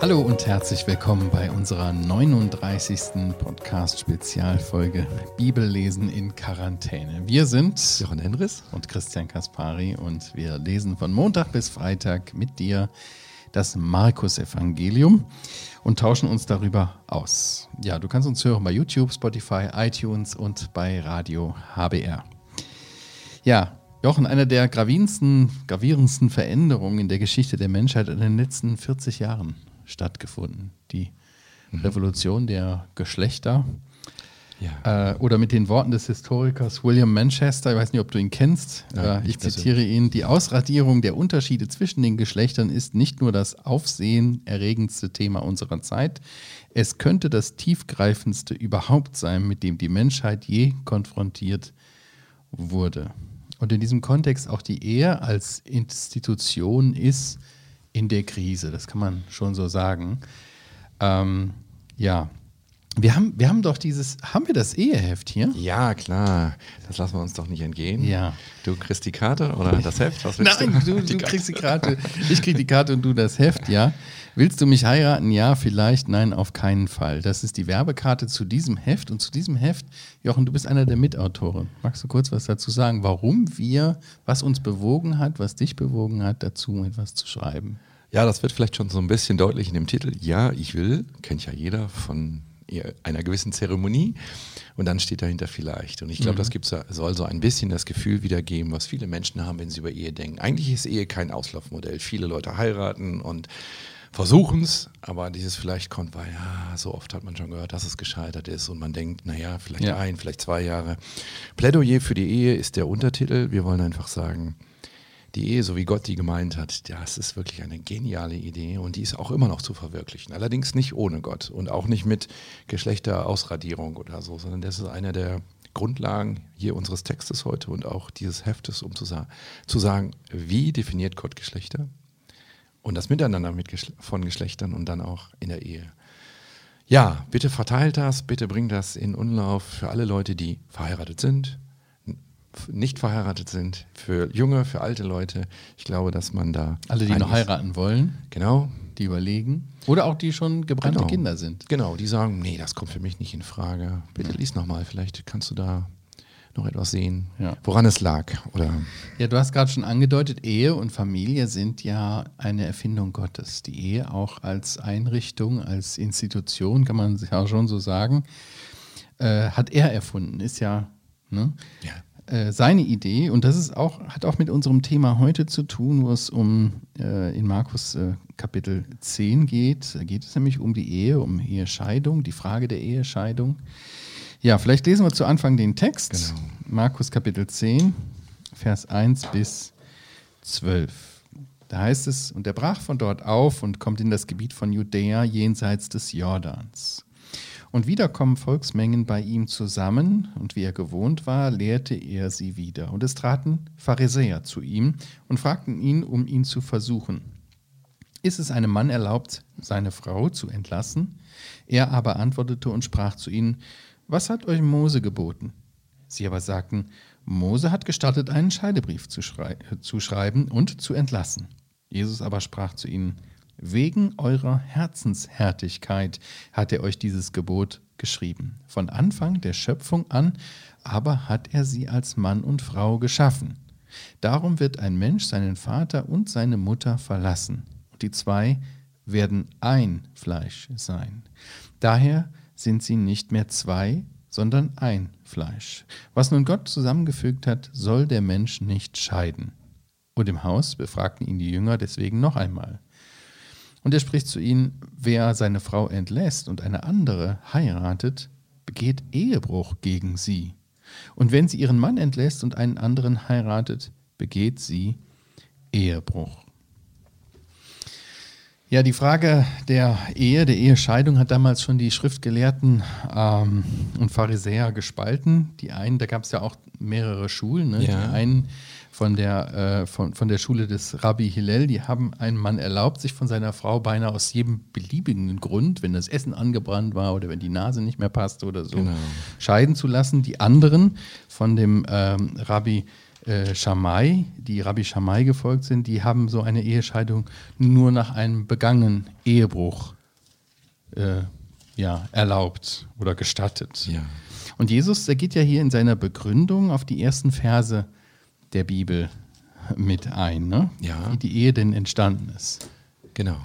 Hallo und herzlich willkommen bei unserer 39. Podcast-Spezialfolge Bibellesen in Quarantäne. Wir sind Jochen Henris und Christian Kaspari und wir lesen von Montag bis Freitag mit dir das Markus-Evangelium und tauschen uns darüber aus. Ja, du kannst uns hören bei YouTube, Spotify, iTunes und bei Radio HBR. Ja, Jochen, eine der gravierendsten, gravierendsten Veränderungen in der Geschichte der Menschheit in den letzten 40 Jahren stattgefunden. Die mhm. Revolution der Geschlechter. Ja. Äh, oder mit den Worten des Historikers William Manchester, ich weiß nicht, ob du ihn kennst, ja, äh, ich zitiere ihn, die Ausradierung der Unterschiede zwischen den Geschlechtern ist nicht nur das aufsehenerregendste Thema unserer Zeit, es könnte das tiefgreifendste überhaupt sein, mit dem die Menschheit je konfrontiert wurde. Und in diesem Kontext auch die Ehe als Institution ist in der Krise, das kann man schon so sagen. Ähm, ja, wir haben, wir haben doch dieses, haben wir das Eheheft hier? Ja, klar. Das lassen wir uns doch nicht entgehen. Ja. Du kriegst die Karte oder das Heft? Was Nein, du, du, du kriegst die Karte. Ich krieg die Karte und du das Heft, ja. Willst du mich heiraten? Ja, vielleicht. Nein, auf keinen Fall. Das ist die Werbekarte zu diesem Heft. Und zu diesem Heft, Jochen, du bist einer der Mitautoren. Magst du kurz was dazu sagen, warum wir, was uns bewogen hat, was dich bewogen hat, dazu etwas zu schreiben? Ja, das wird vielleicht schon so ein bisschen deutlich in dem Titel. Ja, ich will, kennt ja jeder von einer gewissen Zeremonie und dann steht dahinter vielleicht. Und ich glaube, mhm. das gibt's, soll so ein bisschen das Gefühl wiedergeben, was viele Menschen haben, wenn sie über Ehe denken. Eigentlich ist Ehe kein Auslaufmodell. Viele Leute heiraten und versuchen es, aber dieses vielleicht kommt, weil ja, so oft hat man schon gehört, dass es gescheitert ist und man denkt, naja, vielleicht ja. ein, vielleicht zwei Jahre. Plädoyer für die Ehe ist der Untertitel. Wir wollen einfach sagen, die Ehe, so wie Gott die gemeint hat, das ist wirklich eine geniale Idee und die ist auch immer noch zu verwirklichen. Allerdings nicht ohne Gott und auch nicht mit Geschlechterausradierung oder so, sondern das ist einer der Grundlagen hier unseres Textes heute und auch dieses Heftes, um zu, sa zu sagen, wie definiert Gott Geschlechter und das Miteinander mit Geschle von Geschlechtern und dann auch in der Ehe. Ja, bitte verteilt das, bitte bringt das in Umlauf für alle Leute, die verheiratet sind, nicht verheiratet sind, für junge, für alte Leute. Ich glaube, dass man da. Alle, die noch heiraten wollen. Genau. Die überlegen. Oder auch die schon gebrannte genau. Kinder sind. Genau, die sagen, nee, das kommt für mich nicht in Frage. Bitte lies nochmal, vielleicht kannst du da noch etwas sehen, ja. woran es lag. Oder ja, du hast gerade schon angedeutet, Ehe und Familie sind ja eine Erfindung Gottes. Die Ehe auch als Einrichtung, als Institution, kann man ja schon so sagen, äh, hat er erfunden. Ist ja, ne? ja äh, seine Idee, und das ist auch, hat auch mit unserem Thema heute zu tun, wo es um äh, in Markus äh, Kapitel 10 geht. Da geht es nämlich um die Ehe, um Ehescheidung, die Frage der Ehescheidung. Ja, vielleicht lesen wir zu Anfang den Text. Genau. Markus Kapitel 10, Vers 1 bis 12. Da heißt es, und er brach von dort auf und kommt in das Gebiet von Judäa jenseits des Jordans. Und wieder kommen Volksmengen bei ihm zusammen, und wie er gewohnt war, lehrte er sie wieder. Und es traten Pharisäer zu ihm und fragten ihn, um ihn zu versuchen. Ist es einem Mann erlaubt, seine Frau zu entlassen? Er aber antwortete und sprach zu ihnen, was hat euch Mose geboten? Sie aber sagten, Mose hat gestattet, einen Scheidebrief zu, schrei zu schreiben und zu entlassen. Jesus aber sprach zu ihnen, Wegen eurer Herzenshärtigkeit hat er euch dieses Gebot geschrieben. Von Anfang der Schöpfung an aber hat er sie als Mann und Frau geschaffen. Darum wird ein Mensch seinen Vater und seine Mutter verlassen, und die zwei werden ein Fleisch sein. Daher sind sie nicht mehr zwei, sondern ein Fleisch. Was nun Gott zusammengefügt hat, soll der Mensch nicht scheiden. Und im Haus befragten ihn die Jünger deswegen noch einmal. Und er spricht zu ihnen, wer seine Frau entlässt und eine andere heiratet, begeht Ehebruch gegen sie. Und wenn sie ihren Mann entlässt und einen anderen heiratet, begeht sie Ehebruch. Ja, die Frage der Ehe, der Ehescheidung hat damals schon die Schriftgelehrten ähm, und Pharisäer gespalten. Die einen, da gab es ja auch mehrere Schulen. Ne? Ja. Die einen von der, äh, von, von der Schule des Rabbi Hillel. Die haben einen Mann erlaubt, sich von seiner Frau beinahe aus jedem beliebigen Grund, wenn das Essen angebrannt war oder wenn die Nase nicht mehr passte oder so, genau. scheiden zu lassen. Die anderen von dem ähm, Rabbi äh, Schamai, die Rabbi Schamai gefolgt sind, die haben so eine Ehescheidung nur nach einem begangenen Ehebruch äh, ja, erlaubt oder gestattet. Ja. Und Jesus, der geht ja hier in seiner Begründung auf die ersten Verse der Bibel mit ein, ne? Ja. wie die Ehe denn entstanden ist. Genau.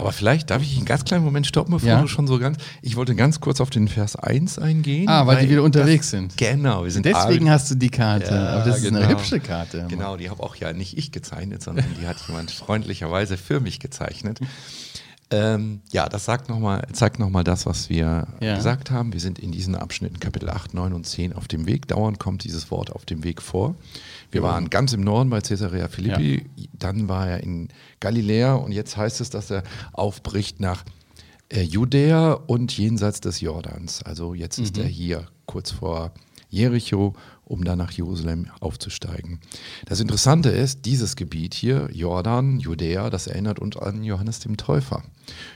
Aber vielleicht darf ich einen ganz kleinen Moment stoppen, bevor Ja. du schon so ganz. Ich wollte ganz kurz auf den Vers 1 eingehen. Ah, weil die wieder unterwegs sind. Genau, wir sind Deswegen hast du die Karte. Ja, Aber das ist eine genau. hübsche Karte. Genau, die habe auch ja nicht ich gezeichnet, sondern die hat jemand freundlicherweise für mich gezeichnet. Ähm, ja, das sagt noch mal, zeigt nochmal das, was wir Ja. gesagt haben. Wir sind in diesen Abschnitten Kapitel 8, 9 und 10 auf dem Weg. Dauernd kommt dieses Wort auf dem Weg vor. Wir waren ganz im Norden bei Caesarea Philippi, dann war er in Galiläa und jetzt heißt es, dass er aufbricht nach äh, Judäa und jenseits des Jordans. Also jetzt ist er hier kurz vor Jericho, um dann nach Jerusalem aufzusteigen. Das Interessante ist, dieses Gebiet hier, Jordan, Judäa, das erinnert uns an Johannes dem Täufer.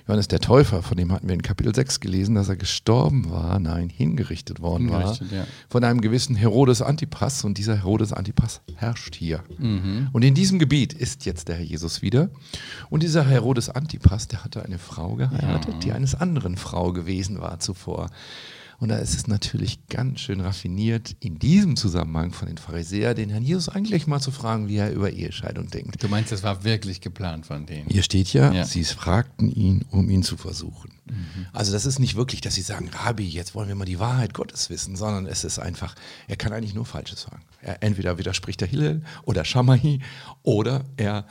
Johannes der Täufer, von dem hatten wir in Kapitel 6 gelesen, dass er gestorben war, nein, hingerichtet worden Hingerichtet, war, ja. von einem gewissen Herodes Antipas und dieser Herodes Antipas herrscht hier. Mhm. Und in diesem Gebiet ist jetzt der Herr Jesus wieder. Und dieser Herodes Antipas, der hatte eine Frau geheiratet, die eines anderen Frau gewesen war zuvor. Und da ist es natürlich ganz schön raffiniert, in diesem Zusammenhang von den Pharisäern den Herrn Jesus eigentlich mal zu fragen, wie er über Ehescheidung denkt. Du meinst, das war wirklich geplant von denen? Hier steht ja, Ja. sie fragten ihn, um ihn zu versuchen. Also das ist nicht wirklich, dass sie sagen, Rabbi, jetzt wollen wir mal die Wahrheit Gottes wissen, sondern es ist einfach, er kann eigentlich nur Falsches sagen. Er, entweder widerspricht der Hillel oder Schamai oder er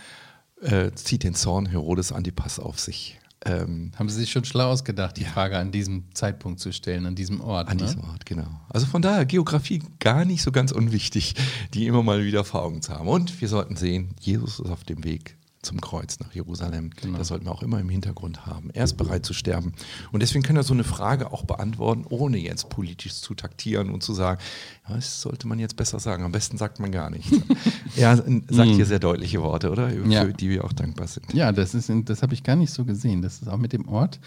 äh, zieht den Zorn Herodes Antipas auf sich. Ähm, Haben sie sich schon schlau ausgedacht, die Frage an diesem Zeitpunkt zu stellen, an diesem Ort. An ne? diesem Ort, genau. Also von daher Geografie gar nicht so ganz unwichtig, die immer mal wieder vor Augen zu haben. Und wir sollten sehen, Jesus ist auf dem Weg zum Kreuz nach Jerusalem. Genau. Das sollten wir auch immer im Hintergrund haben. Er ist bereit zu sterben. Und deswegen kann er so eine Frage auch beantworten, ohne jetzt politisch zu taktieren und zu sagen, ja, das sollte man jetzt besser sagen. Am besten sagt man gar nichts. er sagt hier sehr deutliche Worte, oder? Für Mhm. Ja. die wir auch dankbar sind. Ja, das, ist, das habe ich gar nicht so gesehen. Das ist auch mit dem Ort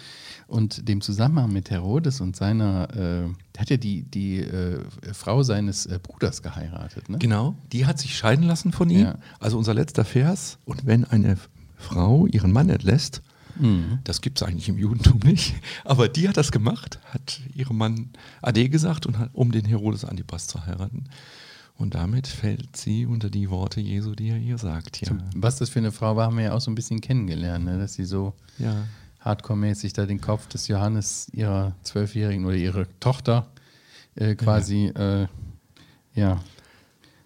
und dem Zusammenhang mit Herodes und seiner, äh, hat ja die, die äh, Frau seines äh, Bruders geheiratet. Ne? Genau, die hat sich scheiden lassen von ihm. Ja. Also unser letzter Vers. Und wenn eine Frau ihren Mann entlässt, Mhm. das gibt es eigentlich im Judentum nicht, aber die hat das gemacht, hat ihrem Mann Ade gesagt, und hat, um den Herodes Antipas zu heiraten. Und damit fällt sie unter die Worte Jesu, die er ihr sagt. Ja, Was das für eine Frau war, haben wir ja auch so ein bisschen kennengelernt, ne? dass sie so ja. Hardcore-mäßig da den Kopf des Johannes, ihrer Zwölfjährigen oder ihrer Tochter äh, quasi äh, ja,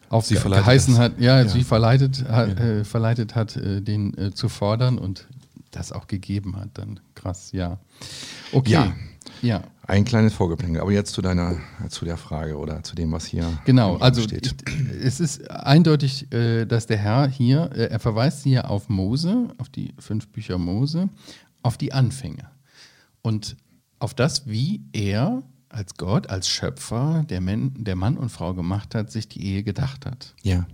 auf Sie verleitet geheißen hat, ja, Ja. sie verleitet, hat, äh, verleitet hat, äh, den äh, zu fordern und das auch gegeben hat, dann krass, ja. Okay. Ja. Ja, Ein kleines Vorgeplänkel, aber jetzt zu deiner, zu der Frage oder zu dem, was hier genau. Also steht. es ist eindeutig, äh, dass der Herr hier, er verweist hier auf Mose, auf die fünf Bücher Mose, auf die Anfänge und auf das, wie er als Gott, als Schöpfer, der, Men, der Mann und Frau gemacht hat, sich die Ehe gedacht hat. Ja.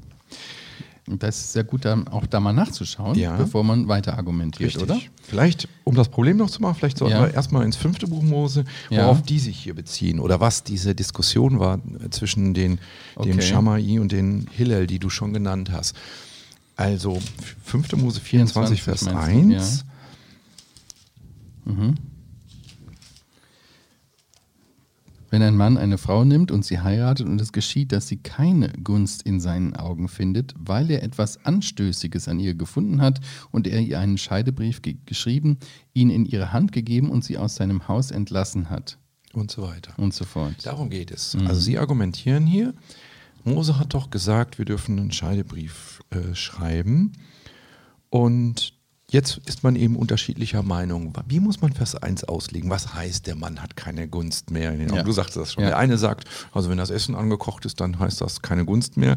Und das ist sehr gut, dann auch da mal nachzuschauen, ja. bevor man weiter argumentiert, Richtig. oder? Vielleicht, um das Problem noch zu machen, vielleicht sollten ja. wir erstmal ins fünfte Buch Mose, worauf ja. die sich hier beziehen oder was diese Diskussion war zwischen den, okay. dem Schamai und den Hillel, die du schon genannt hast. Also, fünfte Mose 24, 24 Vers 1. Mhm. Wenn ein Mann eine Frau nimmt und sie heiratet und es geschieht, dass sie keine Gunst in seinen Augen findet, weil er etwas Anstößiges an ihr gefunden hat und er ihr einen Scheidebrief geschrieben, ihn in ihre Hand gegeben und sie aus seinem Haus entlassen hat. Und so weiter. Und so fort. Darum geht es. Mhm. Also sie argumentieren hier, Mose hat doch gesagt, wir dürfen einen Scheidebrief äh, schreiben. Und jetzt ist man eben unterschiedlicher Meinung. Wie muss man Vers 1 auslegen? Was heißt, der Mann hat keine Gunst mehr? Ja. Du sagst das schon. Ja. Der eine sagt, also wenn das Essen angekocht ist, dann heißt das keine Gunst mehr.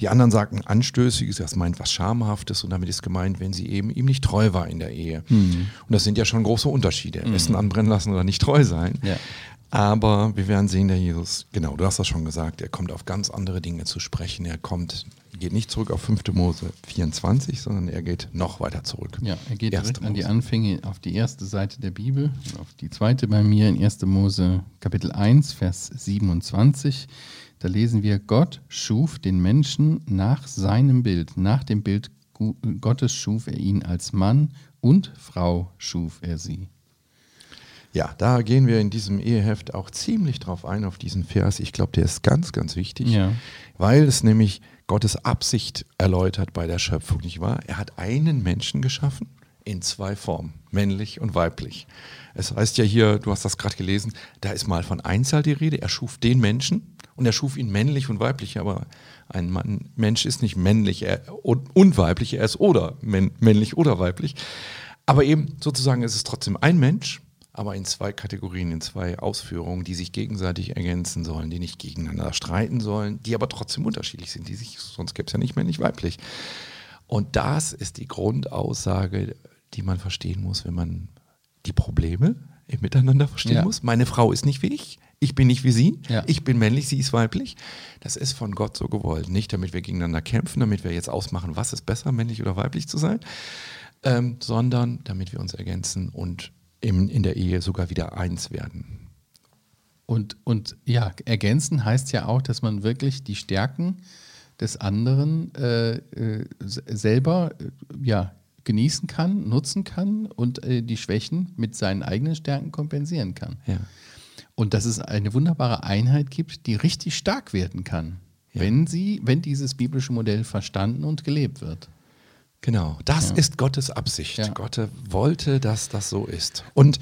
Die anderen sagen anstößiges, das meint was Schamhaftes und damit ist gemeint, wenn sie eben ihm nicht treu war in der Ehe. Und das sind ja schon große Unterschiede. Essen anbrennen lassen oder nicht treu sein. Ja. Aber wir werden sehen, der Jesus, genau, du hast das schon gesagt, er kommt auf ganz andere Dinge zu sprechen. Er kommt, geht nicht zurück auf 5. Mose 24, sondern er geht noch weiter zurück. Ja, er geht direkt an die Anfänge auf die erste Seite der Bibel, auf die zweite bei mir in 1. Mose Kapitel 1, Vers 27. Da lesen wir, Gott schuf den Menschen nach seinem Bild, nach dem Bild Gottes schuf er ihn als Mann und Frau schuf er sie. Ja, da gehen wir in diesem Eheheft auch ziemlich drauf ein, auf diesen Vers. Ich glaube, der ist ganz, ganz wichtig, ja. weil es nämlich Gottes Absicht erläutert bei der Schöpfung, nicht wahr? Er hat einen Menschen geschaffen in zwei Formen, männlich und weiblich. Es heißt ja hier, du hast das gerade gelesen, da ist mal von Einzahl die Rede. Er schuf den Menschen und er schuf ihn männlich und weiblich, aber ein Mann, Mensch ist nicht männlich und, und weiblich, er ist oder männlich oder weiblich. Aber eben sozusagen ist es trotzdem ein Mensch aber in zwei Kategorien, in zwei Ausführungen, die sich gegenseitig ergänzen sollen, die nicht gegeneinander streiten sollen, die aber trotzdem unterschiedlich sind, die sich, sonst gäbe es ja nicht männlich-weiblich. Und das ist die Grundaussage, die man verstehen muss, wenn man die Probleme im Miteinander verstehen ja. muss. Meine Frau ist nicht wie ich, ich bin nicht wie sie, ja. ich bin männlich, sie ist weiblich. Das ist von Gott so gewollt. Nicht, damit wir gegeneinander kämpfen, damit wir jetzt ausmachen, was ist besser, männlich oder weiblich zu sein, ähm, sondern damit wir uns ergänzen und im, in der Ehe sogar wieder eins werden. Und, und ja, ergänzen heißt ja auch, dass man wirklich die Stärken des anderen äh, äh, selber äh, ja, genießen kann, nutzen kann und äh, die Schwächen mit seinen eigenen Stärken kompensieren kann. Ja. Und dass es eine wunderbare Einheit gibt, die richtig stark werden kann, ja. wenn sie, wenn dieses biblische Modell verstanden und gelebt wird. Genau, das ja. ist Gottes Absicht. Ja. Gott wollte, dass das so ist. Und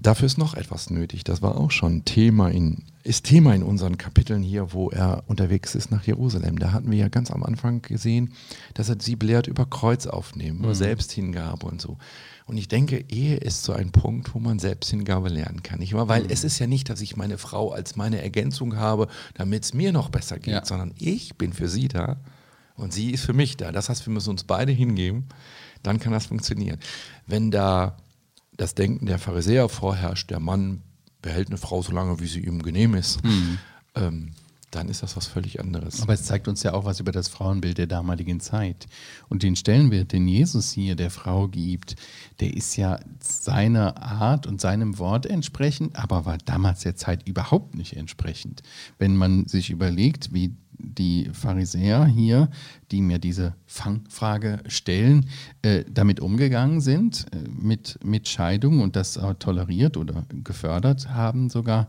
dafür ist noch etwas nötig. Das war auch schon Thema in, ist Thema in unseren Kapiteln hier, wo er unterwegs ist nach Jerusalem. Da hatten wir ja ganz am Anfang gesehen, dass er sie belehrt über Kreuz aufnehmen, über mhm. Selbsthingabe und so. Und ich denke, Ehe ist so ein Punkt, wo man Selbsthingabe lernen kann. Nicht wahr? Weil mhm. es ist ja nicht, dass ich meine Frau als meine Ergänzung habe, damit es mir noch besser geht, ja. sondern ich bin für sie da und sie ist für mich da. Das heißt, wir müssen uns beide hingeben, dann kann das funktionieren. Wenn da das Denken der Pharisäer vorherrscht, der Mann behält eine Frau so lange, wie sie ihm genehm ist, mhm. ähm, dann ist das was völlig anderes. Aber es zeigt uns ja auch was über das Frauenbild der damaligen Zeit. Und den Stellenwert, den Jesus hier der Frau gibt, der ist ja seiner Art und seinem Wort entsprechend, aber war damals der Zeit überhaupt nicht entsprechend. Wenn man sich überlegt, wie die Pharisäer hier, die mir diese Fangfrage stellen, äh, damit umgegangen sind, äh, mit, mit Scheidung und das äh, toleriert oder gefördert haben sogar,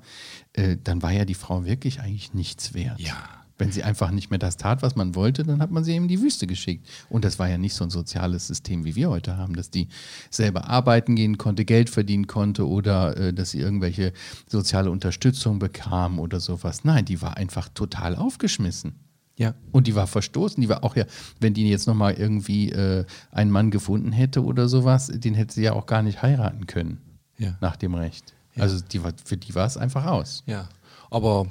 äh, dann war ja die Frau wirklich eigentlich nichts wert. Ja. Wenn sie einfach nicht mehr das tat, was man wollte, dann hat man sie in die Wüste geschickt. Und das war ja nicht so ein soziales System, wie wir heute haben, dass die selber arbeiten gehen konnte, Geld verdienen konnte oder äh, dass sie irgendwelche soziale Unterstützung bekam oder sowas. Nein, die war einfach total aufgeschmissen. Ja. Und die war verstoßen. Die war auch ja, wenn die jetzt nochmal irgendwie äh, einen Mann gefunden hätte oder sowas, den hätte sie ja auch gar nicht heiraten können. Ja. Nach dem Recht. Ja. Also die war, für die war es einfach aus. Ja. Aber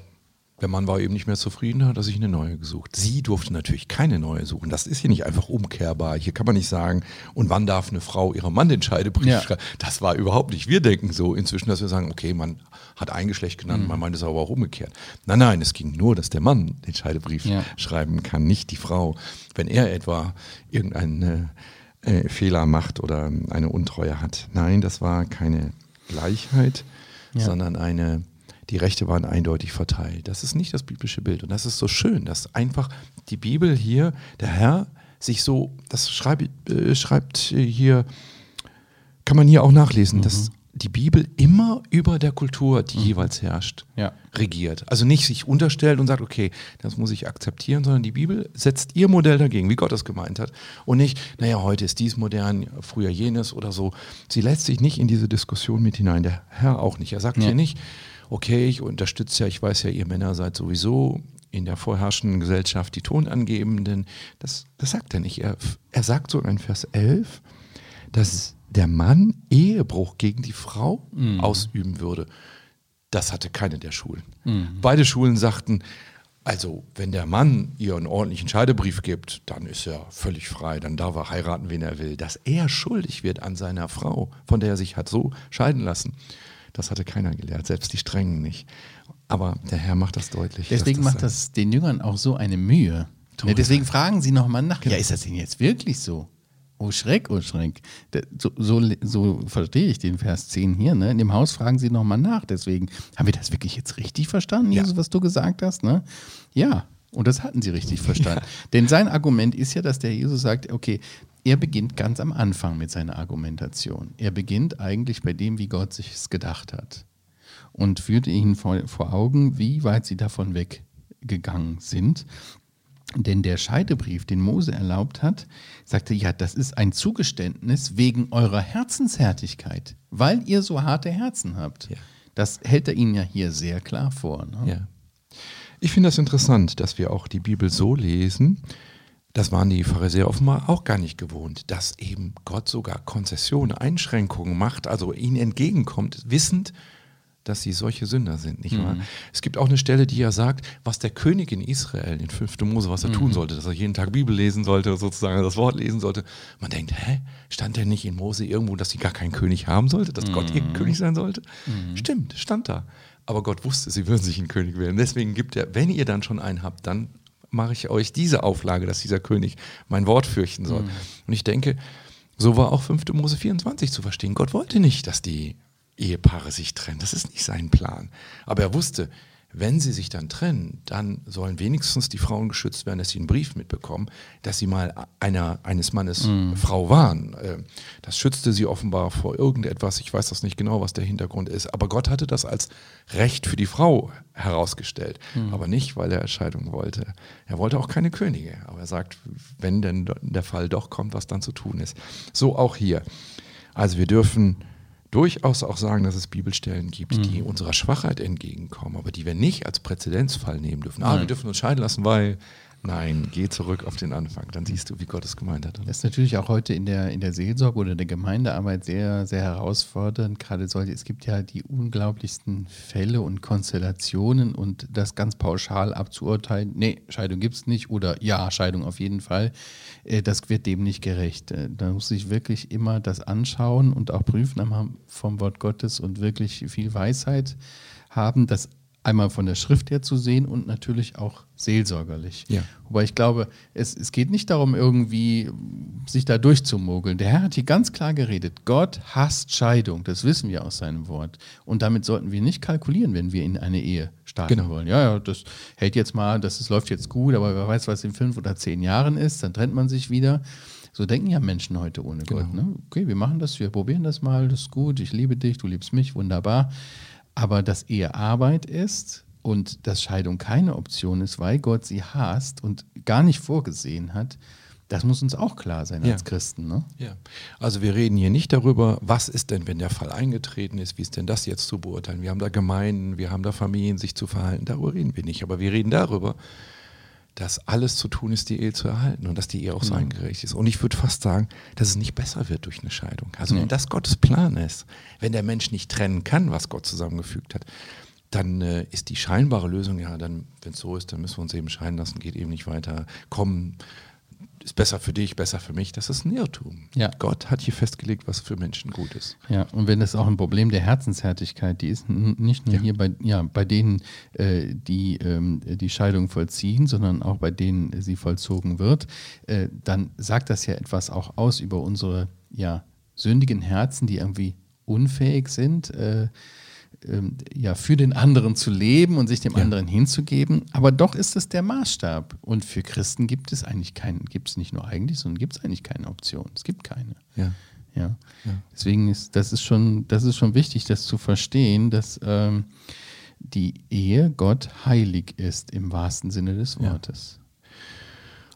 der Mann war eben nicht mehr zufrieden, hat er sich eine neue gesucht. Sie durfte natürlich keine neue suchen. Das ist hier nicht einfach umkehrbar. Hier kann man nicht sagen, und wann darf eine Frau ihrem Mann den Scheidebrief ja. schreiben? Das war überhaupt nicht. Wir denken so inzwischen, dass wir sagen, okay, man hat ein Geschlecht genannt, mhm. man meint es aber auch umgekehrt. Nein, nein, es ging nur, dass der Mann den Scheidebrief ja. schreiben kann, nicht die Frau. Wenn er etwa irgendeinen äh, Fehler macht oder eine Untreue hat. Nein, das war keine Gleichheit, ja. sondern eine die Rechte waren eindeutig verteilt. Das ist nicht das biblische Bild. Und das ist so schön, dass einfach die Bibel hier, der Herr, sich so, das schreib, äh, schreibt hier, kann man hier auch nachlesen, mhm. dass die Bibel immer über der Kultur, die mhm. jeweils herrscht, ja. regiert. Also nicht sich unterstellt und sagt, okay, das muss ich akzeptieren, sondern die Bibel setzt ihr Modell dagegen, wie Gott es gemeint hat. Und nicht, naja, heute ist dies modern, früher jenes oder so. Sie lässt sich nicht in diese Diskussion mit hinein, der Herr auch nicht. Er sagt ja. hier nicht, okay, ich unterstütze ja, ich weiß ja, ihr Männer seid sowieso in der vorherrschenden Gesellschaft die Tonangebenden. Das, das sagt er nicht. Er, er sagt so in Vers 11, dass der Mann Ehebruch gegen die Frau mhm. ausüben würde. Das hatte keine der Schulen. Mhm. Beide Schulen sagten, also, wenn der Mann ihr einen ordentlichen Scheidebrief gibt, dann ist er völlig frei, dann darf er heiraten, wen er will. Dass er schuldig wird an seiner Frau, von der er sich hat so scheiden lassen, Das hatte keiner gelehrt, selbst die Strengen nicht. Aber der Herr macht das deutlich. Deswegen das macht das den Jüngern auch so eine Mühe. Ja, deswegen fragen sie nochmal nach. Genau. Ja, ist das denn jetzt wirklich so? Oh Schreck, oh Schreck. So, so, so, verstehe ich den Vers 10 hier. Ne? In dem Haus fragen sie nochmal nach. Deswegen, haben wir das wirklich jetzt richtig verstanden, Jesus, ja. was du gesagt hast? Ne? Ja, und das hatten sie richtig verstanden. Ja. Denn sein Argument ist ja, dass der Jesus sagt, okay, er beginnt ganz am Anfang mit seiner Argumentation. Er beginnt eigentlich bei dem, wie Gott sich es gedacht hat. Und führt ihnen vor, vor Augen, wie weit sie davon weggegangen sind. Denn der Scheidebrief, den Mose erlaubt hat, sagte, ja, das ist ein Zugeständnis wegen eurer Herzenshärtigkeit, weil ihr so harte Herzen habt. Ja. Das hält er ihnen ja hier sehr klar vor. Ne? Ja. Ich finde das interessant, dass wir auch die Bibel so lesen, das waren die Pharisäer offenbar auch gar nicht gewohnt, dass eben Gott sogar Konzessionen, Einschränkungen macht, also ihnen entgegenkommt, wissend, dass sie solche Sünder sind, nicht wahr? Mhm. Es gibt auch eine Stelle, die ja sagt, was der König in Israel in 5. Mose, was er mhm. tun sollte, dass er jeden Tag Bibel lesen sollte, sozusagen das Wort lesen sollte. Man denkt, hä, stand der nicht in Mose irgendwo, dass sie gar keinen König haben sollte, dass mhm. Gott ihr König sein sollte? Mhm. Stimmt, stand da. Aber Gott wusste, sie würden sich einen König wählen. Deswegen gibt er, wenn ihr dann schon einen habt, dann mache ich euch diese Auflage, dass dieser König mein Wort fürchten soll. Mhm. Und ich denke, so war auch 5. Mose 24 zu verstehen. Gott wollte nicht, dass die Ehepaare sich trennen. Das ist nicht sein Plan. Aber er wusste, wenn sie sich dann trennen, dann sollen wenigstens die Frauen geschützt werden, dass sie einen Brief mitbekommen, dass sie mal einer, eines Mannes mm. Frau waren. Äh, das schützte sie offenbar vor irgendetwas. Ich weiß das nicht genau, was der Hintergrund ist. Aber Gott hatte das als Recht für die Frau herausgestellt. Mm. Aber nicht, weil er Scheidung wollte. Er wollte auch keine Könige. Aber er sagt, wenn denn der Fall doch kommt, was dann zu tun ist. So auch hier. Also wir dürfen durchaus auch sagen, dass es Bibelstellen gibt, mhm. die unserer Schwachheit entgegenkommen, aber die wir nicht als Präzedenzfall nehmen dürfen. Ah, wir dürfen uns scheiden lassen, weil Nein, geh zurück auf den Anfang, dann siehst du, wie Gott es gemeint hat. Das ist natürlich auch heute in der, in der Seelsorge oder der Gemeindearbeit sehr, sehr herausfordernd. Gerade solche, es gibt ja die unglaublichsten Fälle und Konstellationen und das ganz pauschal abzuurteilen, nee, Scheidung gibt es nicht oder ja, Scheidung auf jeden Fall, äh, das wird dem nicht gerecht. Äh, da muss ich wirklich immer das anschauen und auch prüfen vom Wort Gottes und wirklich viel Weisheit haben, dass einmal von der Schrift her zu sehen und natürlich auch seelsorgerlich. Ja. Wobei ich glaube, es, es geht nicht darum, irgendwie sich da durchzumogeln. Der Herr hat hier ganz klar geredet. Gott hasst Scheidung. Das wissen wir aus seinem Wort. Und damit sollten wir nicht kalkulieren, wenn wir in eine Ehe starten genau. wollen. Ja, ja, das hält jetzt mal, das, das läuft jetzt gut, aber wer weiß, was in fünf oder zehn Jahren ist, dann trennt man sich wieder. So denken ja Menschen heute ohne genau. Gott. Ne? Okay, wir machen das, wir probieren das mal, das ist gut, ich liebe dich, du liebst mich, wunderbar. Aber dass Ehe Arbeit ist und dass Scheidung keine Option ist, weil Gott sie hasst und gar nicht vorgesehen hat, das muss uns auch klar sein als ja. Christen. Ne? Ja. Also wir reden hier nicht darüber, was ist denn, wenn der Fall eingetreten ist, wie ist denn das jetzt zu beurteilen. Wir haben da Gemeinden, wir haben da Familien, sich zu verhalten. Darüber reden wir nicht. Aber wir reden darüber, dass alles zu tun ist, die Ehe zu erhalten und dass die Ehe auch so mhm. eingerichtet ist. Und ich würde fast sagen, dass es nicht besser wird durch eine Scheidung. Also wenn das Gottes Plan ist, wenn der Mensch nicht trennen kann, was Gott zusammengefügt hat, dann äh, ist die scheinbare Lösung, ja, dann, wenn es so ist, dann müssen wir uns eben scheiden lassen, geht eben nicht weiter. Kommen ist besser für dich, besser für mich. Das ist ein Irrtum. Ja. Gott hat hier festgelegt, was für Menschen gut ist. Ja, und wenn das auch ein Problem der Herzenshärtigkeit, die ist nicht nur ja. hier bei, ja, bei denen, äh, die ähm, die Scheidung vollziehen, sondern auch bei denen sie vollzogen wird, äh, dann sagt das ja etwas auch aus über unsere ja, sündigen Herzen, die irgendwie unfähig sind. Äh, ähm, ja, für den anderen zu leben und sich dem ja. anderen hinzugeben. Aber doch ist es der Maßstab. Und für Christen gibt es eigentlich keinen, gibt es nicht nur eigentlich, sondern gibt es eigentlich keine Option. Es gibt keine. Ja. Ja. ja. Deswegen ist das ist schon, das ist schon wichtig, das zu verstehen, dass ähm, die Ehe Gott heilig ist im wahrsten Sinne des Wortes.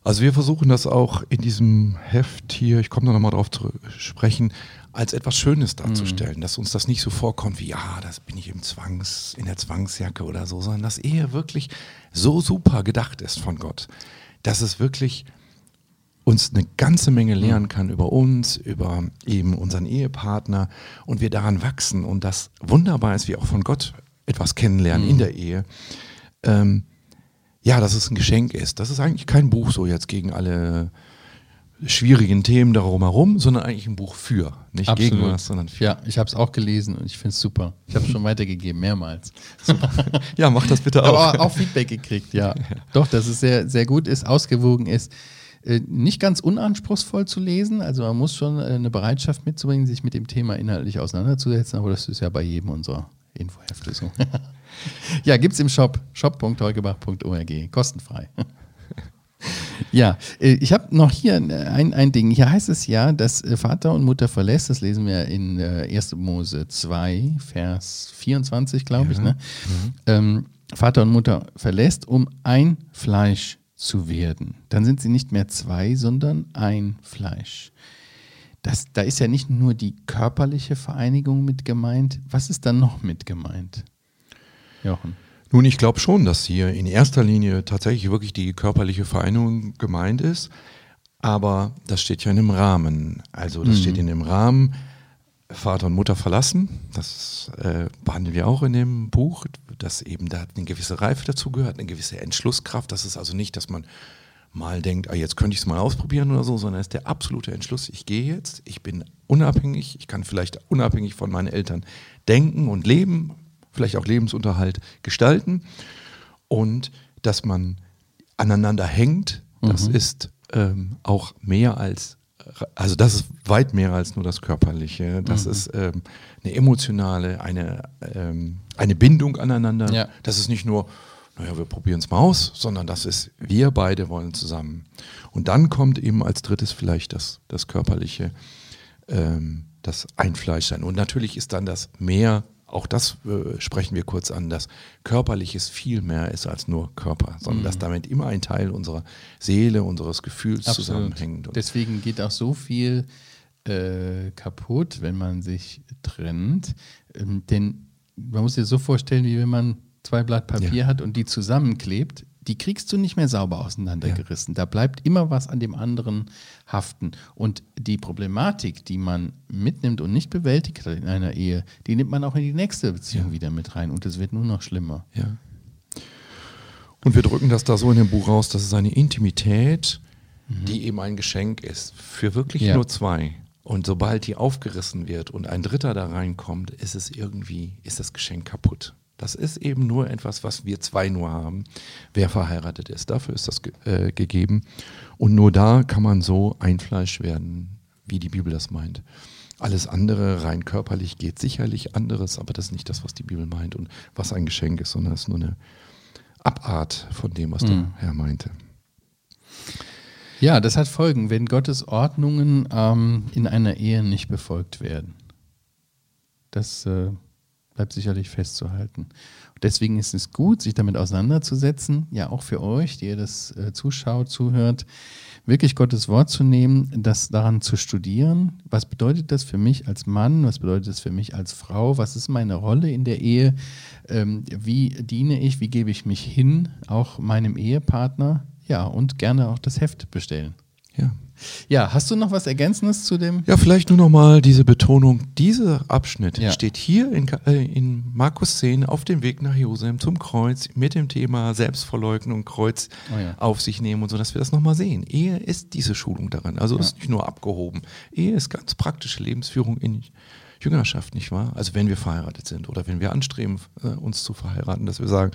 Also wir versuchen das auch in diesem Heft hier, ich komme da nochmal drauf zu sprechen, als etwas Schönes darzustellen, mhm. dass uns das nicht so vorkommt wie, ja, das bin ich im Zwangs, in der Zwangsjacke oder so, sondern dass Ehe wirklich so super gedacht ist von Gott, dass es wirklich uns eine ganze Menge lernen kann über uns, über eben unseren Ehepartner und wir daran wachsen und das wunderbar ist, wie auch von Gott etwas kennenlernen mhm. in der Ehe. Ähm, ja, dass es ein Geschenk ist. Das ist eigentlich kein Buch so jetzt gegen alle schwierigen Themen darum herum, sondern eigentlich ein Buch für. Nicht Absolut. gegen was, sondern für. Ja, ich habe es auch gelesen und ich finde es super. Ich habe es schon weitergegeben, mehrmals. Ja, mach das bitte auch. Aber auch Feedback gekriegt, ja. Doch, dass es sehr, sehr gut ist, ausgewogen ist. Äh, Nicht ganz unanspruchsvoll zu lesen, also man muss schon äh, eine Bereitschaft mitzubringen, sich mit dem Thema inhaltlich auseinanderzusetzen, aber das ist ja bei jedem unserer Infohefte so. ja, gibt es im Shop, shop.teugebach.org, kostenfrei. Ja, äh, ich habe noch hier ein, ein Ding. Hier heißt es ja, dass äh, Vater und Mutter verlässt, das lesen wir in äh, 1. Mose 2, Vers 24, glaube ich. Ne? Ähm, Vater und Mutter verlässt, um ein Fleisch zu werden. Dann sind sie nicht mehr zwei, sondern ein Fleisch. Das, da ist ja nicht nur die körperliche Vereinigung mit gemeint. Was ist dann noch mit gemeint? Jochen. Nun, ich glaube schon, dass hier in erster Linie tatsächlich wirklich die körperliche Vereinigung gemeint ist. Aber das steht ja in dem Rahmen. Also das steht in dem Rahmen, Vater und Mutter verlassen. Das äh, behandeln wir auch in dem Buch, dass eben da eine gewisse Reife dazu gehört, eine gewisse Entschlusskraft. Das ist also nicht, dass man mal denkt, ah, jetzt könnte ich es mal ausprobieren oder so, sondern es ist der absolute Entschluss, ich gehe jetzt, ich bin unabhängig, ich kann vielleicht unabhängig von meinen Eltern denken und leben, vielleicht auch Lebensunterhalt gestalten und dass man aneinander hängt, das ist ähm, auch mehr als, also das ist weit mehr als nur das Körperliche, das ist ähm, eine emotionale, eine, ähm, eine Bindung aneinander, Ja. das ist nicht nur, naja, wir probieren es mal aus, sondern das ist, wir beide wollen zusammen. Und dann kommt eben als drittes vielleicht das, das Körperliche, ähm, das Einfleischsein. Und natürlich ist dann das mehr, auch das äh, sprechen wir kurz an, dass körperliches viel mehr ist als nur Körper, sondern dass damit immer ein Teil unserer Seele, unseres Gefühls zusammenhängt. Und Deswegen geht auch so viel äh, kaputt, wenn man sich trennt. Ähm, denn man muss sich so vorstellen, wie wenn man zwei Blatt Papier Ja. hat und die zusammenklebt. Die kriegst du nicht mehr sauber auseinandergerissen. Da bleibt immer was an dem anderen haften. Und die Problematik, die man mitnimmt und nicht bewältigt hat in einer Ehe, die nimmt man auch in die nächste Beziehung wieder mit rein. Und es wird nur noch schlimmer. Ja. Und wir drücken das da so in dem Buch raus, dass es eine Intimität, die eben ein Geschenk ist, für wirklich Ja. nur zwei. Und sobald die aufgerissen wird und ein Dritter da reinkommt, ist es irgendwie, ist das Geschenk kaputt. Das ist eben nur etwas, was wir zwei nur haben, wer verheiratet ist. Dafür ist das ge äh, gegeben. Und nur da kann man so ein Fleisch werden, wie die Bibel das meint. Alles andere, rein körperlich, geht sicherlich anderes, aber das ist nicht das, was die Bibel meint und was ein Geschenk ist, sondern es ist nur eine Abart von dem, was der Herr meinte. Ja, das hat Folgen, wenn Gottes Ordnungen ähm, in einer Ehe nicht befolgt werden. Das äh, bleibt sicherlich festzuhalten. Deswegen ist es gut, sich damit auseinanderzusetzen, ja auch für euch, die ihr das äh, zuschaut, zuhört, wirklich Gottes Wort zu nehmen, das daran zu studieren. Was bedeutet das für mich als Mann? Was bedeutet das für mich als Frau? Was ist meine Rolle in der Ehe? Ähm, wie diene ich? Wie gebe ich mich hin? Auch meinem Ehepartner? Ja, und gerne auch das Heft bestellen. Ja. Ja, hast du noch was Ergänzendes zu dem? Ja, vielleicht nur noch mal diese Betonung. Dieser Abschnitt Ja. steht hier in, äh, in Markus 10 auf dem Weg nach Jerusalem zum Kreuz mit dem Thema Selbstverleugnung, Kreuz Oh ja. auf sich nehmen und so, dass wir das nochmal sehen. Ehe ist diese Schulung daran. Also ist nicht nur abgehoben. Ehe ist ganz praktische Lebensführung in Jüngerschaft, nicht wahr? Also wenn wir verheiratet sind oder wenn wir anstreben, äh, uns zu verheiraten, dass wir sagen,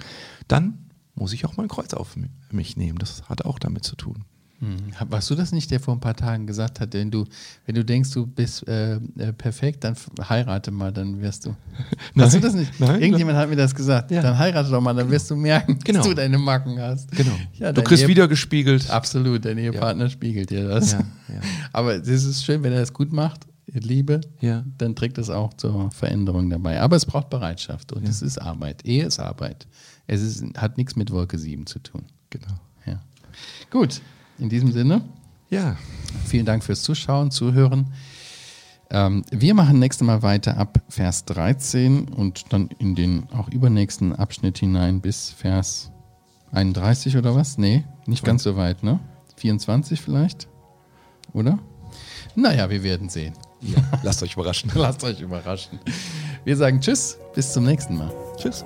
dann muss ich auch mein Kreuz auf mi- mich nehmen. Das hat auch damit zu tun. Hm. Warst du das nicht, der vor ein paar Tagen gesagt hat, wenn du, wenn du denkst, du bist äh, äh, perfekt, dann heirate mal, dann wirst du. Warst du das nicht? Nein, Irgendjemand hat mir das gesagt. Ja. Dann heirate doch mal, dann wirst du merken, Genau. dass du deine Macken hast. Genau. Ja, du kriegst Ehe- wieder gespiegelt. Absolut, dein Ehepartner spiegelt dir das. Ja, ja. Aber es ist schön, wenn er das gut macht, Liebe, Ja. dann trägt das auch zur Veränderung dabei. Aber es braucht Bereitschaft und es ist Arbeit. Ehe ist Arbeit. Es ist, hat nichts mit Wolke 7 zu tun. Genau. Ja. Gut, in diesem Sinne. Ja, Vielen Dank fürs Zuschauen, Zuhören. Ähm, wir machen nächstes Mal weiter ab Vers 13 und dann in den auch übernächsten Abschnitt hinein bis Vers 31 oder was? Nee, nicht ganz so weit, ne? 24 vielleicht? Oder? Naja, wir werden sehen. lasst euch überraschen. Lasst euch überraschen. Wir sagen Tschüss, bis zum nächsten Mal. Tschüss.